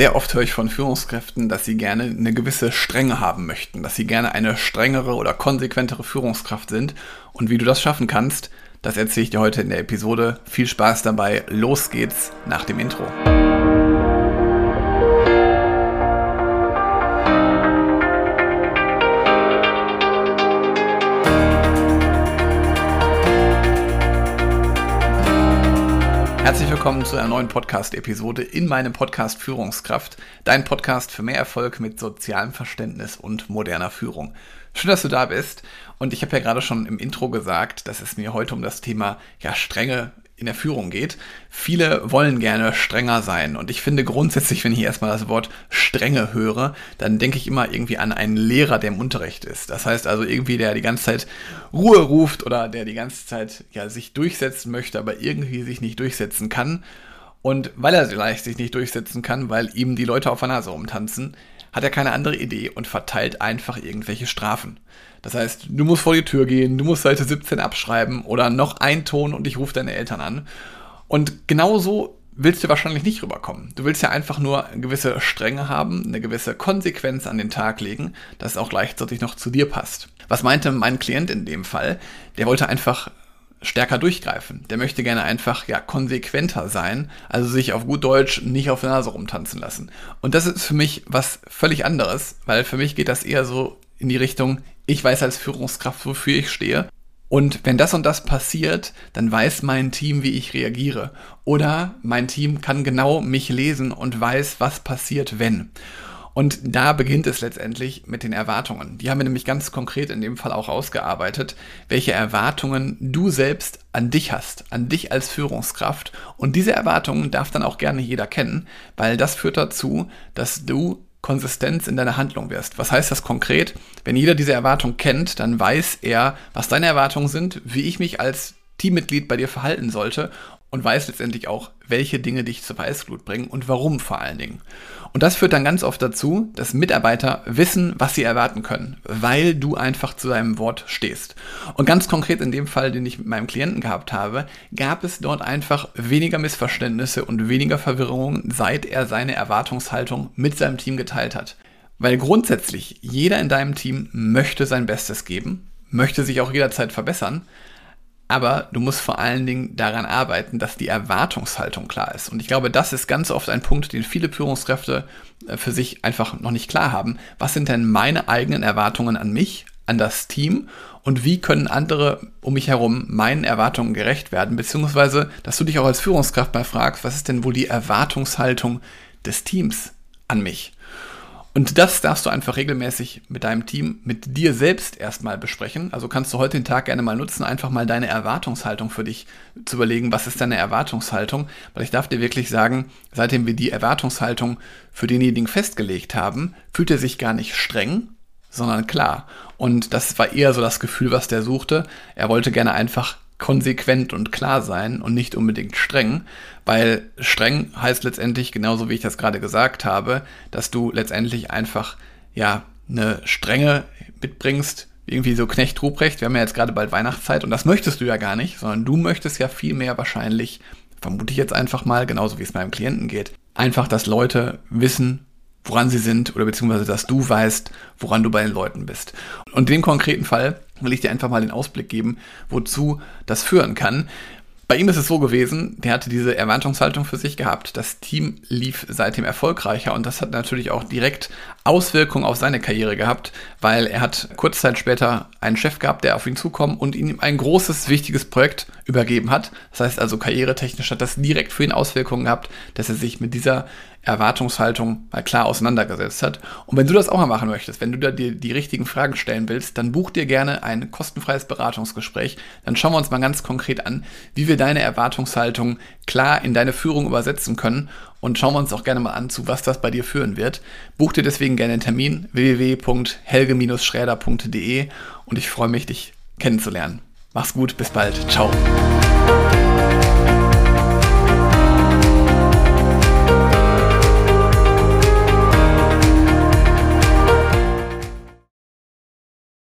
Sehr oft höre ich von Führungskräften, dass sie gerne eine gewisse Strenge haben möchten, dass sie gerne eine strengere oder konsequentere Führungskraft sind. Und wie du das schaffen kannst, das erzähle ich dir heute in der Episode. Viel Spaß dabei. Los geht's nach dem Intro. Herzlich willkommen zu einer neuen Podcast-Episode in meinem Podcast Führungskraft, dein Podcast für mehr Erfolg mit sozialem Verständnis und moderner Führung. Schön, dass du da bist. Und ich habe ja gerade schon im Intro gesagt, dass es mir heute um das Thema ja, Strenge in der Führung geht. Viele wollen gerne strenger sein. Und ich finde grundsätzlich, wenn ich erstmal das Wort strenge höre, dann denke ich immer irgendwie an einen Lehrer, der im Unterricht ist. Das heißt also irgendwie, der die ganze Zeit Ruhe ruft oder der die ganze Zeit ja, sich durchsetzen möchte, aber irgendwie sich nicht durchsetzen kann. Und weil er vielleicht sich nicht durchsetzen kann, weil ihm die Leute auf der Nase rumtanzen, hat er keine andere Idee und verteilt einfach irgendwelche Strafen. Das heißt, du musst vor die Tür gehen, du musst Seite 17 abschreiben oder noch ein Ton und ich rufe deine Eltern an. Und genauso willst du wahrscheinlich nicht rüberkommen. Du willst ja einfach nur eine gewisse Strenge haben, eine gewisse Konsequenz an den Tag legen, dass es auch gleichzeitig noch zu dir passt. Was meinte mein Klient in dem Fall? Der wollte einfach stärker durchgreifen. Der möchte gerne einfach ja konsequenter sein, also sich auf gut Deutsch nicht auf der Nase rumtanzen lassen. Und das ist für mich was völlig anderes, weil für mich geht das eher so in die Richtung, ich weiß als Führungskraft, wofür ich stehe. Und wenn das und das passiert, dann weiß mein Team, wie ich reagiere. Oder mein Team kann genau mich lesen und weiß, was passiert, wenn. Und da beginnt es letztendlich mit den Erwartungen. Die haben wir nämlich ganz konkret in dem Fall auch ausgearbeitet, welche Erwartungen du selbst an dich hast, an dich als Führungskraft. Und diese Erwartungen darf dann auch gerne jeder kennen, weil das führt dazu, dass du Konsistenz in deiner Handlung wirst. Was heißt das konkret? Wenn jeder diese Erwartung kennt, dann weiß er, was deine Erwartungen sind, wie ich mich als Teammitglied bei dir verhalten sollte und weiß letztendlich auch, welche Dinge dich zur Weißglut bringen und warum vor allen Dingen. Und das führt dann ganz oft dazu, dass Mitarbeiter wissen, was sie erwarten können, weil du einfach zu deinem Wort stehst. Und ganz konkret in dem Fall, den ich mit meinem Klienten gehabt habe, gab es dort einfach weniger Missverständnisse und weniger Verwirrungen, seit er seine Erwartungshaltung mit seinem Team geteilt hat. Weil grundsätzlich jeder in deinem Team möchte sein Bestes geben, möchte sich auch jederzeit verbessern, aber du musst vor allen Dingen daran arbeiten, dass die Erwartungshaltung klar ist. Und ich glaube, das ist ganz oft ein Punkt, den viele Führungskräfte äh, für sich einfach noch nicht klar haben. Was sind denn meine eigenen Erwartungen an mich, an das Team und wie können andere um mich herum meinen Erwartungen gerecht werden? Beziehungsweise, dass du dich auch als Führungskraft mal fragst, was ist denn wohl die Erwartungshaltung des Teams an mich? Und das darfst du einfach regelmäßig mit deinem Team, mit dir selbst erstmal besprechen. Also kannst du heute den Tag gerne mal nutzen, einfach mal deine Erwartungshaltung für dich zu überlegen, was ist deine Erwartungshaltung? Weil ich darf dir wirklich sagen, seitdem wir die Erwartungshaltung für denjenigen festgelegt haben, fühlt er sich gar nicht streng, sondern klar. Und das war eher so das Gefühl, was der suchte. Er wollte gerne einfach konsequent und klar sein und nicht unbedingt streng, weil streng heißt letztendlich, genauso wie ich das gerade gesagt habe, dass du letztendlich einfach, ja, eine Strenge mitbringst, irgendwie so Knecht Ruprecht, wir haben ja jetzt gerade bald Weihnachtszeit und das möchtest du ja gar nicht, sondern du möchtest ja viel mehr wahrscheinlich, vermute ich jetzt einfach mal, genauso wie es meinem Klienten geht, einfach, dass Leute wissen, woran sie sind oder beziehungsweise, dass du weißt, woran du bei den Leuten bist. Und in dem konkreten Fall will ich dir einfach mal den Ausblick geben, wozu das führen kann. Bei ihm ist es so gewesen, der hatte diese Erwartungshaltung für sich gehabt. Das Team lief seitdem erfolgreicher und das hat natürlich auch direkt Auswirkungen auf seine Karriere gehabt, weil er hat kurz Zeit später einen Chef gehabt, der auf ihn zukommt und ihm ein großes, wichtiges Projekt übergeben hat. Das heißt also, karrieretechnisch hat das direkt für ihn Auswirkungen gehabt, dass er sich mit dieser Erwartungshaltung mal klar auseinandergesetzt hat. Und wenn du das auch mal machen möchtest, wenn du da dir die richtigen Fragen stellen willst, dann buch dir gerne ein kostenfreies Beratungsgespräch. Dann schauen wir uns mal ganz konkret an, wie wir deine Erwartungshaltung klar in deine Führung übersetzen können und schauen wir uns auch gerne mal an, zu was das bei dir führen wird. Buch dir deswegen gerne einen Termin www.helge-schräder.de und ich freue mich, dich kennenzulernen. Mach's gut, bis bald. Ciao.